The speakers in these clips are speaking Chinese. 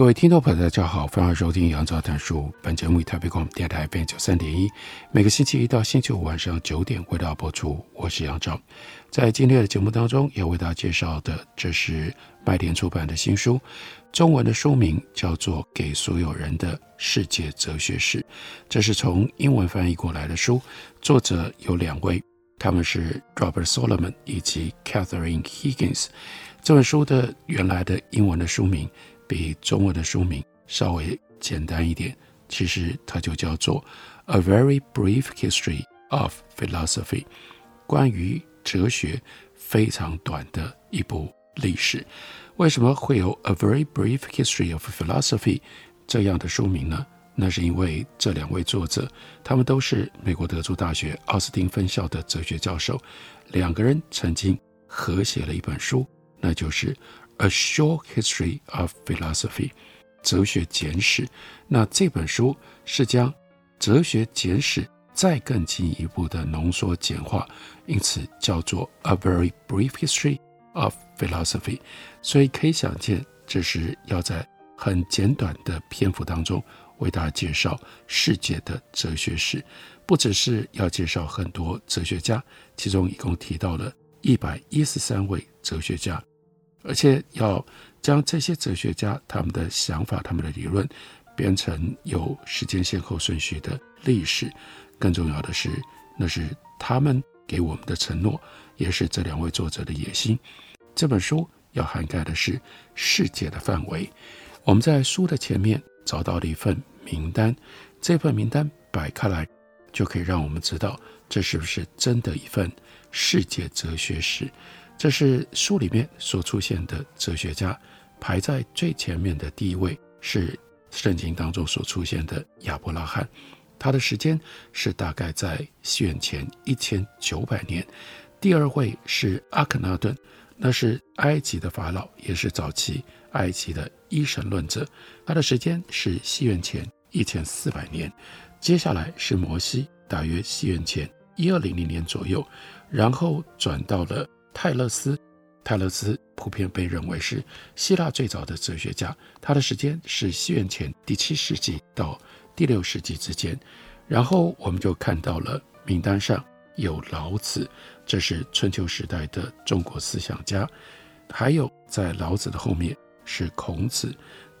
各位听众朋友，大家好，欢迎收听杨照谈书。本节目以台北广播电台 FM 九三点一，每个星期一到星期五晚上九点为大家播出。我是杨照，在今天的节目当中要为大家介绍的，这是麦田出版的新书，中文的书名叫做《给所有人的世界哲学史》，这是从英文翻译过来的书，作者有两位，他们是 Robert Solomon 以及 Catherine Higgins。这本书的原来的英文的书名。比中文的书名稍微简单一点，其实它就叫做《A Very Brief History of Philosophy》，关于哲学非常短的一部历史。为什么会有《A Very Brief History of Philosophy》这样的书名呢？那是因为这两位作者，他们都是美国德州大学奥斯汀分校的哲学教授，两个人曾经合写了一本书，那就是。A Short History of Philosophy，哲学简史。那这本书是将哲学简史再更进一步的浓缩简化，因此叫做 A Very Brief History of Philosophy。所以可以想见，这是要在很简短的篇幅当中为大家介绍世界的哲学史，不只是要介绍很多哲学家，其中一共提到了一百一十三位哲学家。而且要将这些哲学家他们的想法、他们的理论编成有时间先后顺序的历史，更重要的是，那是他们给我们的承诺，也是这两位作者的野心。这本书要涵盖的是世界的范围。我们在书的前面找到了一份名单，这份名单摆开来，就可以让我们知道这是不是真的一份世界哲学史。这是书里面所出现的哲学家，排在最前面的第一位是圣经当中所出现的亚伯拉罕，他的时间是大概在西元前一千九百年。第二位是阿肯纳顿，那是埃及的法老，也是早期埃及的一神论者，他的时间是西元前一千四百年。接下来是摩西，大约西元前一二零零年左右，然后转到了。泰勒斯，泰勒斯普遍被认为是希腊最早的哲学家，他的时间是西元前第七世纪到第六世纪之间。然后我们就看到了名单上有老子，这是春秋时代的中国思想家，还有在老子的后面是孔子，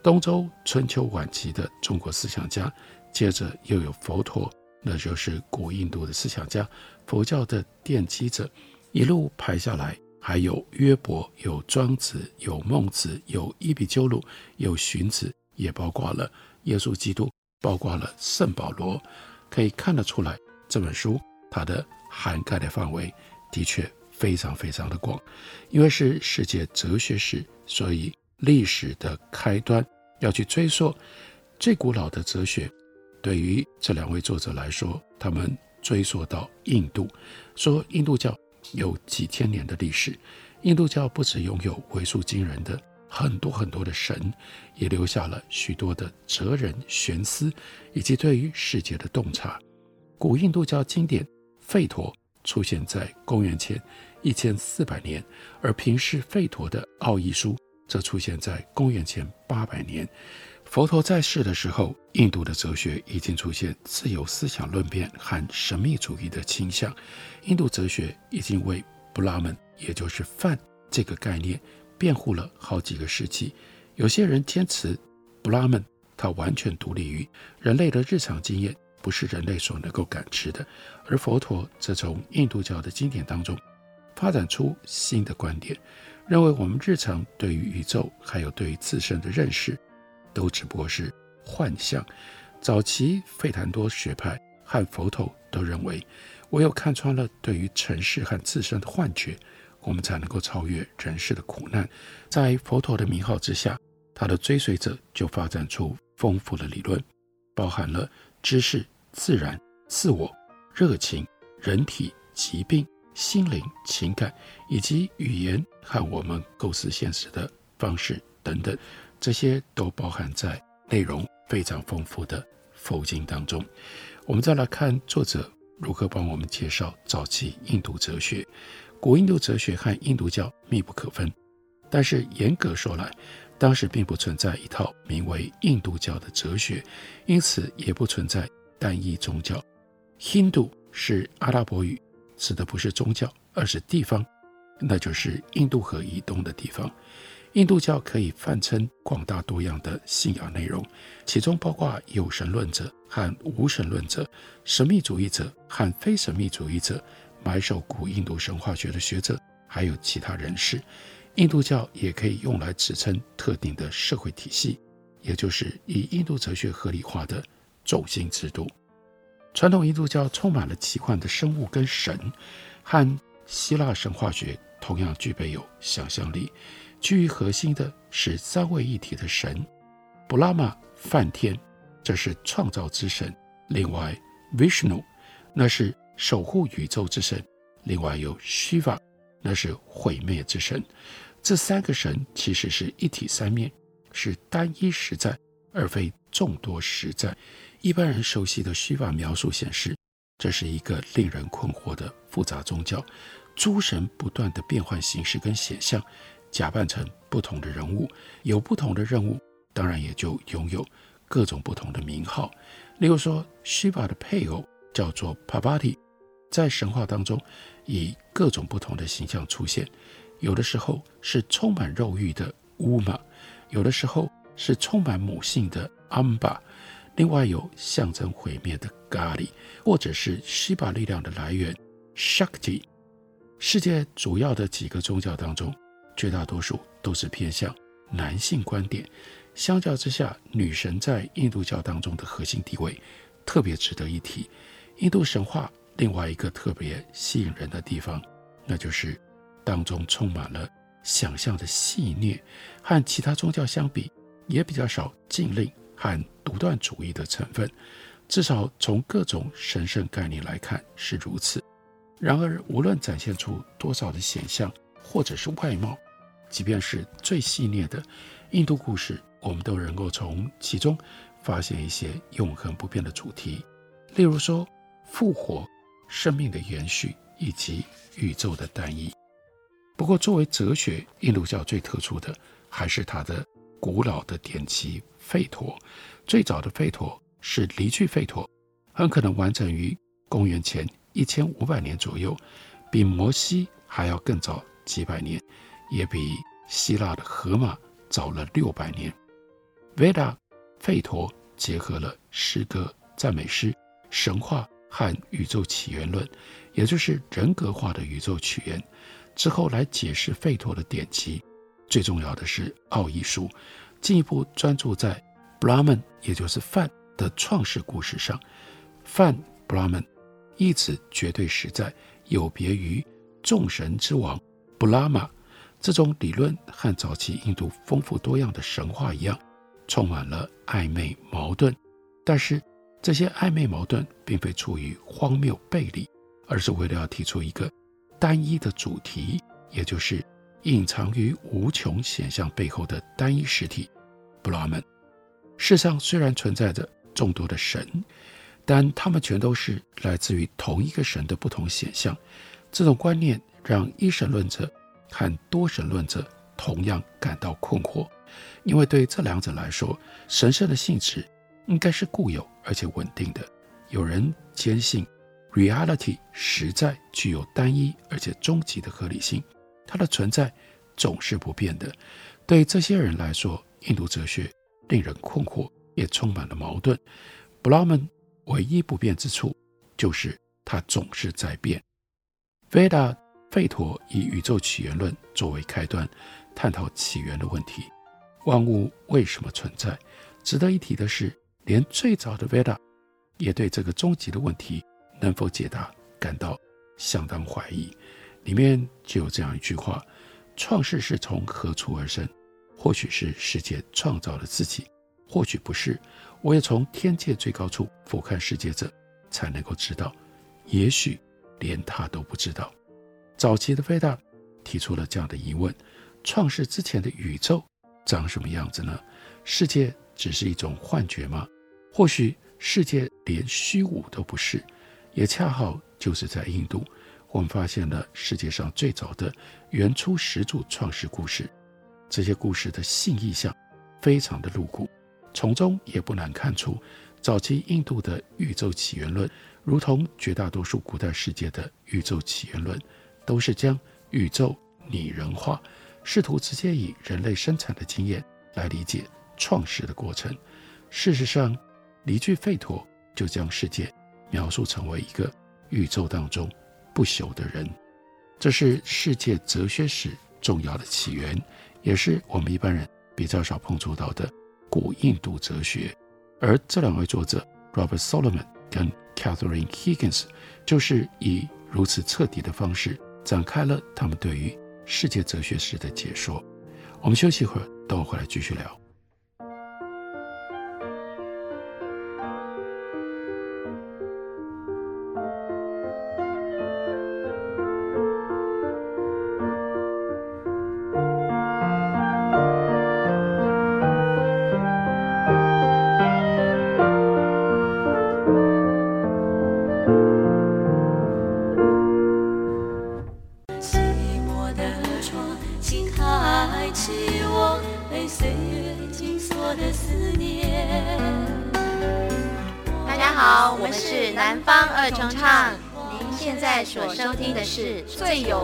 东周春秋晚期的中国思想家。接着又有佛陀，那就是古印度的思想家，佛教的奠基者。一路排下来，还有约伯，有庄子，有孟子，有伊壁鸠鲁，有荀子，也包括了耶稣基督，包括了圣保罗。可以看得出来，这本书它的涵盖的范围的确非常非常的广。因为是世界哲学史，所以历史的开端要去追溯最古老的哲学。对于这两位作者来说，他们追溯到印度，说印度教。有几千年的历史，印度教不只拥有为数惊人的很多很多的神，也留下了许多的哲人玄思，以及对于世界的洞察。古印度教经典《吠陀》出现在公元前一千四百年，而平视吠陀的《奥义书》则出现在公元前八百年。佛陀在世的时候，印度的哲学已经出现自由思想论辩和神秘主义的倾向。印度哲学已经为布拉门，也就是梵这个概念辩护了好几个世纪。有些人坚持布拉门它完全独立于人类的日常经验，不是人类所能够感知的。而佛陀则从印度教的经典当中发展出新的观点，认为我们日常对于宇宙还有对于自身的认识。都只不过是幻象。早期费檀多学派和佛陀都认为，唯有看穿了对于尘世和自身的幻觉，我们才能够超越人世的苦难。在佛陀的名号之下，他的追随者就发展出丰富的理论，包含了知识、自然、自我、热情、人体、疾病、心灵、情感，以及语言和我们构思现实的方式等等，这些都包含在内容非常丰富的佛经当中。我们再来看作者。如何帮我们介绍早期印度哲学？古印度哲学和印度教密不可分，但是严格说来，当时并不存在一套名为印度教的哲学，因此也不存在单一宗教。Hindu 是阿拉伯语，指的不是宗教，而是地方，那就是印度河以东的地方。印度教可以泛称广大多样的信仰内容，其中包括有神论者和无神论者、神秘主义者和非神秘主义者、埋首古印度神话学的学者，还有其他人士。印度教也可以用来指称特定的社会体系，也就是以印度哲学合理化的种姓制度。传统印度教充满了奇幻的生物跟神，和希腊神话学同样具备有想象力。居于核心的是三位一体的神，布拉玛梵天，这是创造之神；另外，Vishnu，那是守护宇宙之神；另外有 Shiva，那是毁灭之神。这三个神其实是一体三面，是单一实在，而非众多实在。一般人熟悉的 Shiva 描述显示，这是一个令人困惑的复杂宗教，诸神不断地变换形式跟显象。假扮成不同的人物，有不同的任务，当然也就拥有各种不同的名号。例如说湿婆的配偶叫做 Parvati，在神话当中以各种不同的形象出现，有的时候是充满肉欲的 Uma，有的时候是充满母性的 Amba，另外有象征毁灭的 Kali，或者是湿婆力量的来源 Shakti。世界主要的几个宗教当中，绝大多数都是偏向男性观点，相较之下，女神在印度教当中的核心地位特别值得一提。印度神话另外一个特别吸引人的地方，那就是当中充满了想象的戏谑，和其他宗教相比，也比较少禁令和独断主义的成分，至少从各种神圣概念来看是如此。然而，无论展现出多少的显象，或者是外貌。即便是最细腻的印度故事，我们都能够从其中发现一些永恒不变的主题，例如说复活、生命的延续以及宇宙的单一。不过，作为哲学，印度教最特殊的还是它的古老的典籍《吠陀》。最早的吠陀是离句吠陀，很可能完成于公元前一千五百年左右，比摩西还要更早几百年。也比希腊的荷马早了六百年。Veda 吠陀结合了诗歌、赞美诗、神话和宇宙起源论，也就是人格化的宇宙起源。之后来解释吠陀的典籍，最重要的是奥义书，进一步专注在 Brahman，也就是梵的创世故事上。梵 Brahman 一词绝对实在，有别于众神之王 Brahma。这种理论和早期印度丰富多样的神话一样，充满了暧昧矛盾。但是这些暧昧矛盾并非出于荒谬背离，而是为了要提出一个单一的主题，也就是隐藏于无穷显象背后的单一实体——布拉曼。世上虽然存在着众多的神，但他们全都是来自于同一个神的不同显象。这种观念让一神论者。和多神论者同样感到困惑，因为对这两者来说，神圣的性质应该是固有而且稳定的。有人坚信，reality 实在具有单一而且终极的合理性，它的存在总是不变的。对这些人来说，印度哲学令人困惑，也充满了矛盾。布拉曼唯一不变之处就是它总是在变。Veda 吠陀以宇宙起源论作为开端，探讨起源的问题：万物为什么存在？值得一提的是，连最早的 Veda 也对这个终极的问题能否解答感到相当怀疑。里面就有这样一句话：“创世是从何处而生？或许是世界创造了自己，或许不是。我也从天界最高处俯瞰世界者，才能够知道。也许连他都不知道。”早期的费达提出了这样的疑问：创世之前的宇宙长什么样子呢？世界只是一种幻觉吗？或许世界连虚无都不是。也恰好就是在印度。我们发现了世界上最早的原初始祖创世故事，这些故事的性意象非常的露骨，从中也不难看出，早期印度的宇宙起源论，如同绝大多数古代世界的宇宙起源论，都是将宇宙拟人化，试图直接以人类生产的经验来理解创世的过程。事实上，离句吠陀就将世界描述成为一个宇宙当中。不朽的人，这是世界哲学史重要的起源，也是我们一般人比较少碰触到的古印度哲学。而这两位作者 Robert Solomon 跟 Catherine Higgins 就是以如此彻底的方式展开了他们对于世界哲学史的解说。我们休息一会儿，等我回来继续聊。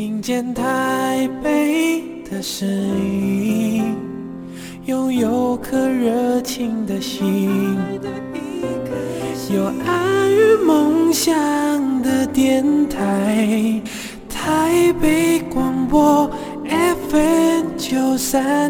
听见台北的声音，拥有颗热情的心，有爱与梦想的电台，台北广播 FM 九三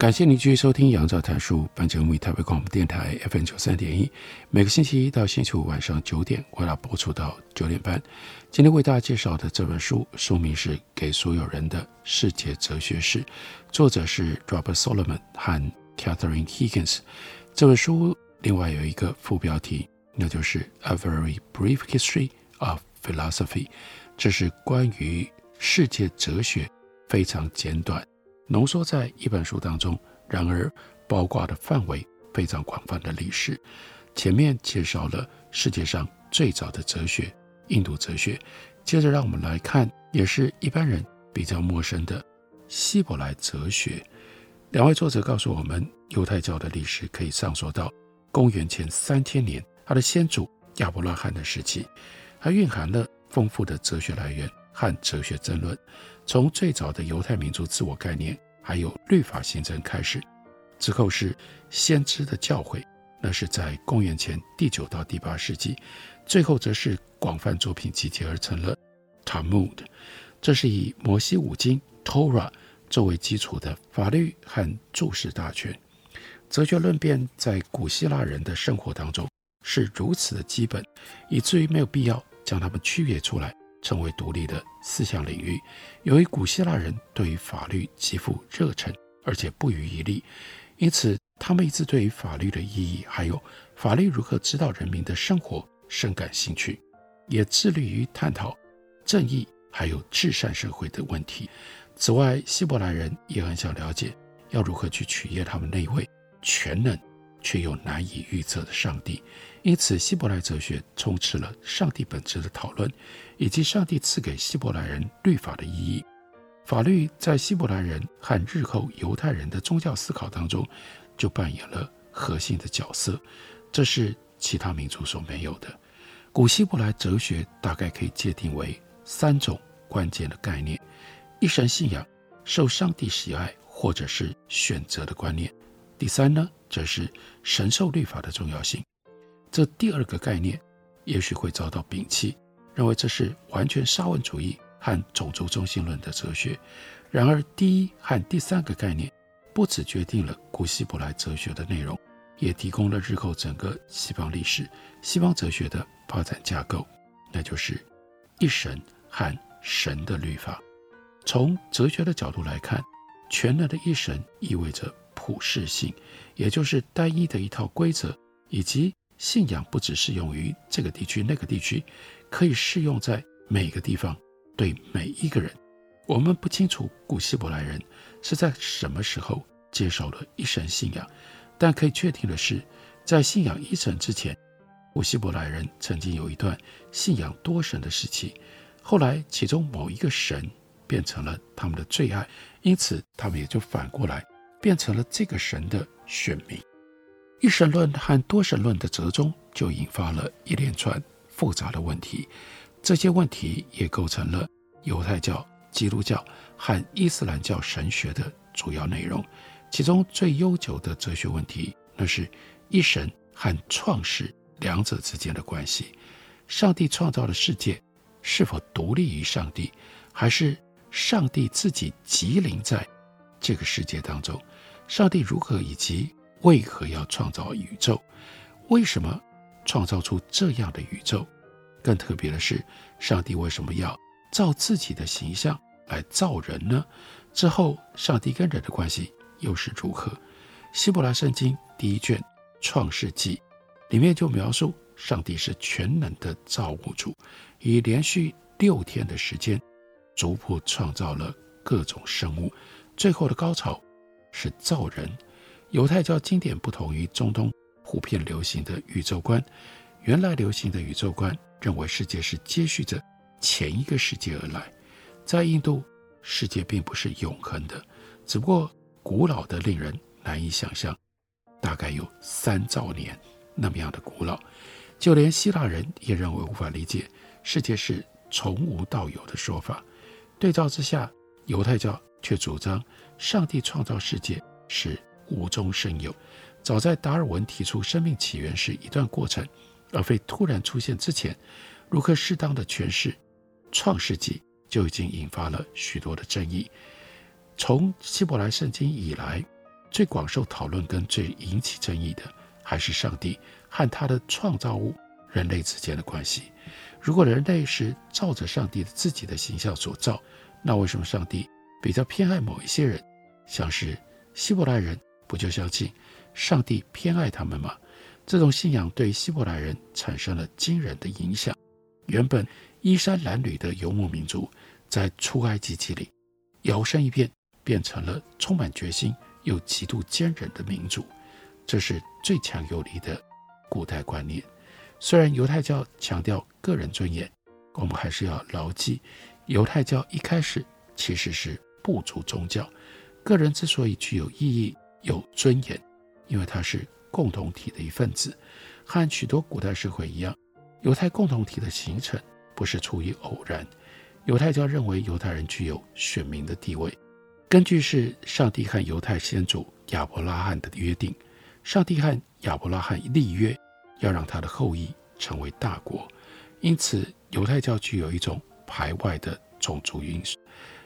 感谢您继续收听《杨照谈书》，本节目以台北广播电台 FM 九三点一，每个星期一到星期五晚上九点，为大家播出到九点半。今天为大家介绍的这本书，书名是《给所有人的世界哲学史》，作者是 Robert Solomon 和 Catherine Higgins。这本书另外有一个副标题，那就是《A Very Brief History of Philosophy》，这是关于世界哲学非常简短。浓缩在一本书当中，然而包括的范围非常广泛的历史。前面介绍了世界上最早的哲学——印度哲学。接着，让我们来看，也是一般人比较陌生的希伯来哲学。两位作者告诉我们，犹太教的历史可以上溯到公元前三千年，他的先祖亚伯拉罕的时期，它蕴含了丰富的哲学来源和哲学争论。从最早的犹太民族自我概念，还有律法形成开始，之后是先知的教诲，那是在公元前第九到第八世纪，最后则是广泛作品集结而成了 Talmud，这是以摩西五经 Torah 作为基础的法律和注释大全。哲学论辩在古希腊人的生活当中是如此的基本，以至于没有必要将它们区别出来。成为独立的思想领域。由于古希腊人对于法律极富热忱，而且不遗余力，因此他们一直对于法律的意义，还有法律如何指导人民的生活深感兴趣，也致力于探讨正义还有至善社会的问题。此外，希伯来人也很想了解要如何去取悦他们那位全能却又难以预测的上帝。因此，希伯来哲学充斥了上帝本质的讨论，以及上帝赐给希伯来人律法的意义。法律在希伯来人和日后犹太人的宗教思考当中，就扮演了核心的角色。这是其他民族所没有的。古希伯来哲学大概可以界定为三种关键的概念：一神信仰、受上帝喜爱或者是选择的观念；第三呢，则是神授律法的重要性。这第二个概念也许会遭到摒弃，认为这是完全沙文主义和种族中心论的哲学。然而，第一和第三个概念不只决定了古希伯来哲学的内容，也提供了日后整个西方历史、西方哲学的发展架构，那就是一神和神的律法。从哲学的角度来看，全能的一神意味着普世性，也就是单一的一套规则以及。信仰不只适用于这个地区、那个地区，可以适用在每个地方，对每一个人。我们不清楚古希伯来人是在什么时候接受了一神信仰，但可以确定的是，在信仰一神之前，古希伯来人曾经有一段信仰多神的时期。后来，其中某一个神变成了他们的最爱，因此他们也就反过来变成了这个神的选民。一神论和多神论的折中，就引发了一连串复杂的问题。这些问题也构成了犹太教、基督教和伊斯兰教神学的主要内容。其中最悠久的哲学问题，那是一神和创世两者之间的关系。上帝创造的世界是否独立于上帝，还是上帝自己即临在这个世界当中？上帝如何以及为何要创造宇宙？为什么创造出这样的宇宙？更特别的是，上帝为什么要照自己的形象来造人呢？之后，上帝跟人的关系又是如何？希伯来圣经第一卷《创世纪》里面就描述，上帝是全能的造物主，以连续六天的时间，逐步创造了各种生物，最后的高潮是造人。犹太教经典不同于中东普遍流行的宇宙观。原来流行的宇宙观认为世界是接续着前一个世界而来。在印度，世界并不是永恒的，只不过古老的令人难以想象，大概有三兆年那么样的古老。就连希腊人也认为无法理解世界是从无到有的说法。对照之下，犹太教却主张上帝创造世界是。无中生有，早在达尔文提出生命起源是一段过程，而非突然出现之前，如何适当的诠释《创世纪》就已经引发了许多的争议。从希伯来圣经以来，最广受讨论跟最引起争议的，还是上帝和他的创造物人类之间的关系。如果人类是照着上帝的自己的形象所造，那为什么上帝比较偏爱某一些人，像是希伯来人？不就相信上帝偏爱他们吗？这种信仰对希伯来人产生了惊人的影响。原本衣衫褴褛的游牧民族，在出埃及记里摇身一变，变成了充满决心又极度坚韧的民族。这是最强有力的古代观念。虽然犹太教强调个人尊严，我们还是要牢记，犹太教一开始其实是部族宗教。个人之所以具有意义。有尊严，因为他是共同体的一份子，和许多古代社会一样，犹太共同体的形成不是出于偶然。犹太教认为犹太人具有选民的地位，根据是上帝和犹太先祖亚伯拉罕的约定，上帝和亚伯拉罕立约，要让他的后裔成为大国，因此犹太教具有一种排外的种族因素，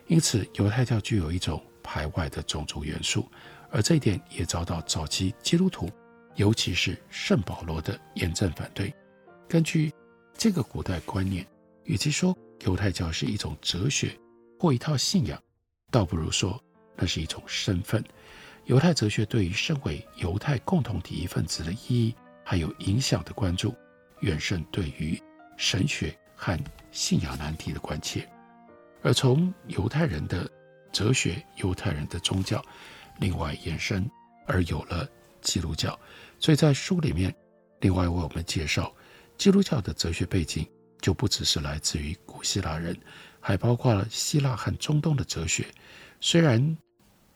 因此犹太教具有一种排外的种族元素。而这一点也遭到早期基督徒，尤其是圣保罗的严正反对。根据这个古代观念，与其说犹太教是一种哲学或一套信仰，倒不如说那是一种身份。犹太哲学对于身为犹太共同体一份子的意义还有影响的关注，远胜对于神学和信仰难题的关切。而从犹太人的哲学、犹太人的宗教。另外延伸而有了基督教，所以在书里面，另外为我们介绍基督教的哲学背景，就不只是来自于古希腊人，还包括了希腊和中东的哲学。虽然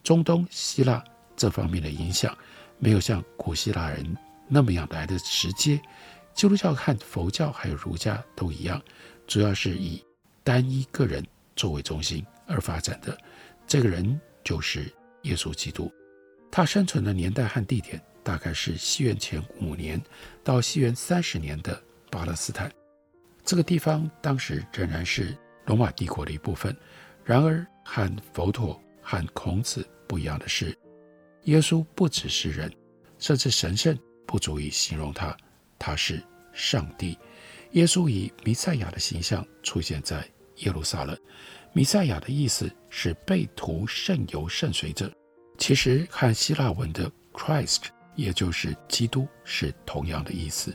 中东希腊这方面的影响没有像古希腊人那么样来的直接，基督教和佛教还有儒家都一样，主要是以单一个人作为中心而发展的。这个人就是耶稣基督，他生存的年代和地点大概是西元前五年到西元三十年的巴勒斯坦。这个地方当时仍然是罗马帝国的一部分。然而，和佛陀和孔子不一样的是，耶稣不只是人，甚至神圣不足以形容他，他是上帝。耶稣以弥赛亚的形象出现在耶路撒冷。弥赛亚的意思是被涂圣油圣水者，其实和希腊文的 Christ，也就是基督，是同样的意思。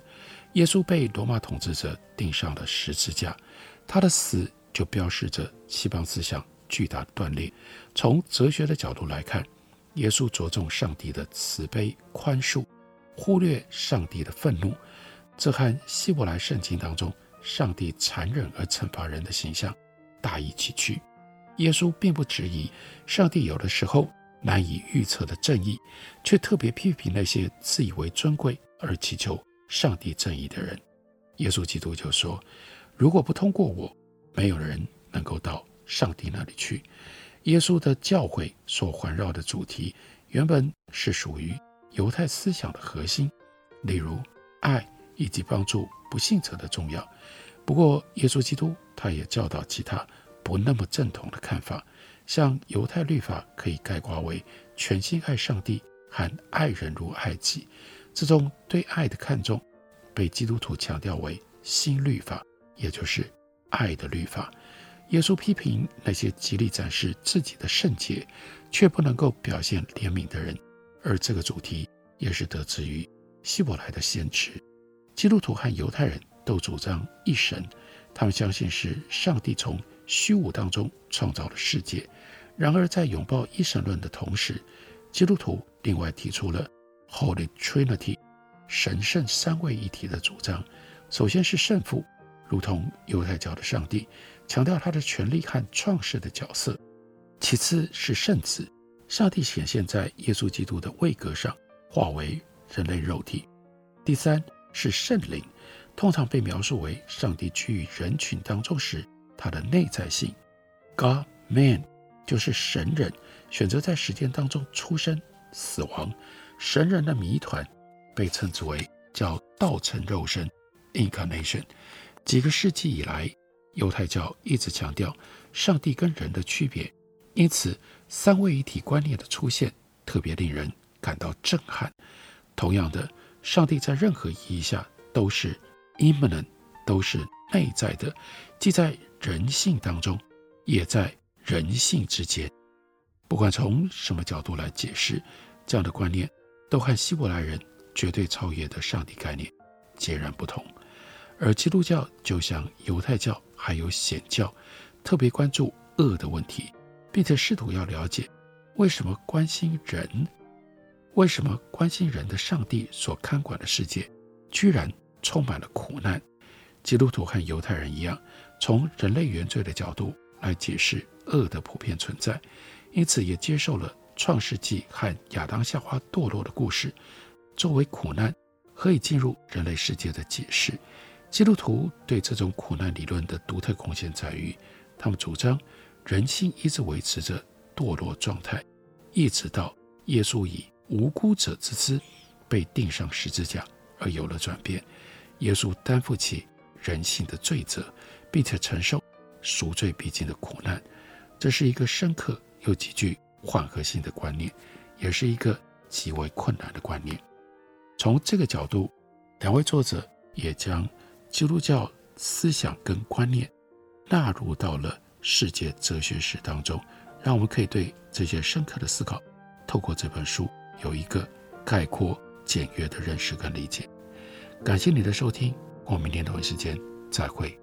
耶稣被罗马统治者钉上了十字架，他的死就标示着西方思想巨大断裂。从哲学的角度来看，耶稣着重上帝的慈悲宽恕，忽略上帝的愤怒，这和希伯来圣经当中上帝残忍而惩罚人的形象大异其趣。耶稣并不质疑上帝有的时候难以预测的正义，却特别批评那些自以为尊贵而祈求上帝正义的人。耶稣基督就说：“如果不通过我，没有人能够到上帝那里去。”耶稣的教诲所环绕的主题，原本是属于犹太思想的核心，例如爱以及帮助不幸者的重要。不过，耶稣基督他也教导其他不那么正统的看法，像犹太律法可以概括为全心爱上帝和爱人如爱己。这种对爱的看重，被基督徒强调为新律法，也就是爱的律法。耶稣批评那些极力展示自己的圣洁，却不能够表现怜悯的人，而这个主题也是得自于希伯来的先知。基督徒和犹太人。都主张一神，他们相信是上帝从虚无当中创造了世界。然而，在拥抱一神论的同时，基督徒另外提出了 Holy Trinity，神圣三位一体的主张。首先是圣父，如同犹太教的上帝，强调他的权力和创世的角色；其次是圣子，上帝显现在耶稣基督的位格上，化为人类肉体；第三是圣灵。通常被描述为上帝居于人群当中时，它的内在性。God Man 就是神人选择在时间当中出生、死亡。神人的谜团被称之为叫道成肉身 （Incarnation）。几个世纪以来，犹太教一直强调上帝跟人的区别，因此三位一体观念的出现特别令人感到震撼。同样的，上帝在任何意义下都是。Immanent 都是内在的，既在人性当中，也在人性之间。不管从什么角度来解释，这样的观念都和希伯来人绝对超越的上帝概念截然不同。而基督教就像犹太教还有显教，特别关注恶的问题，并且试图要了解为什么关心人，为什么关心人的上帝所看管的世界，居然。充满了苦难，基督徒和犹太人一样，从人类原罪的角度来解释恶的普遍存在，因此也接受了创世纪和亚当夏娃堕落的故事作为苦难可以进入人类世界的解释。基督徒对这种苦难理论的独特贡献在于，他们主张人性一直维持着堕落状态，一直到耶稣以无辜者之姿被钉上十字架而有了转变。耶稣担负起人性的罪责，并且承受赎罪必经的苦难，这是一个深刻又极具缓和性的观念，也是一个极为困难的观念。从这个角度，两位作者也将基督教思想跟观念纳入到了世界哲学史当中，让我们可以对这些深刻的思考，透过这本书有一个概括简约的认识跟理解。感谢你的收听，我们明天同一时间再会。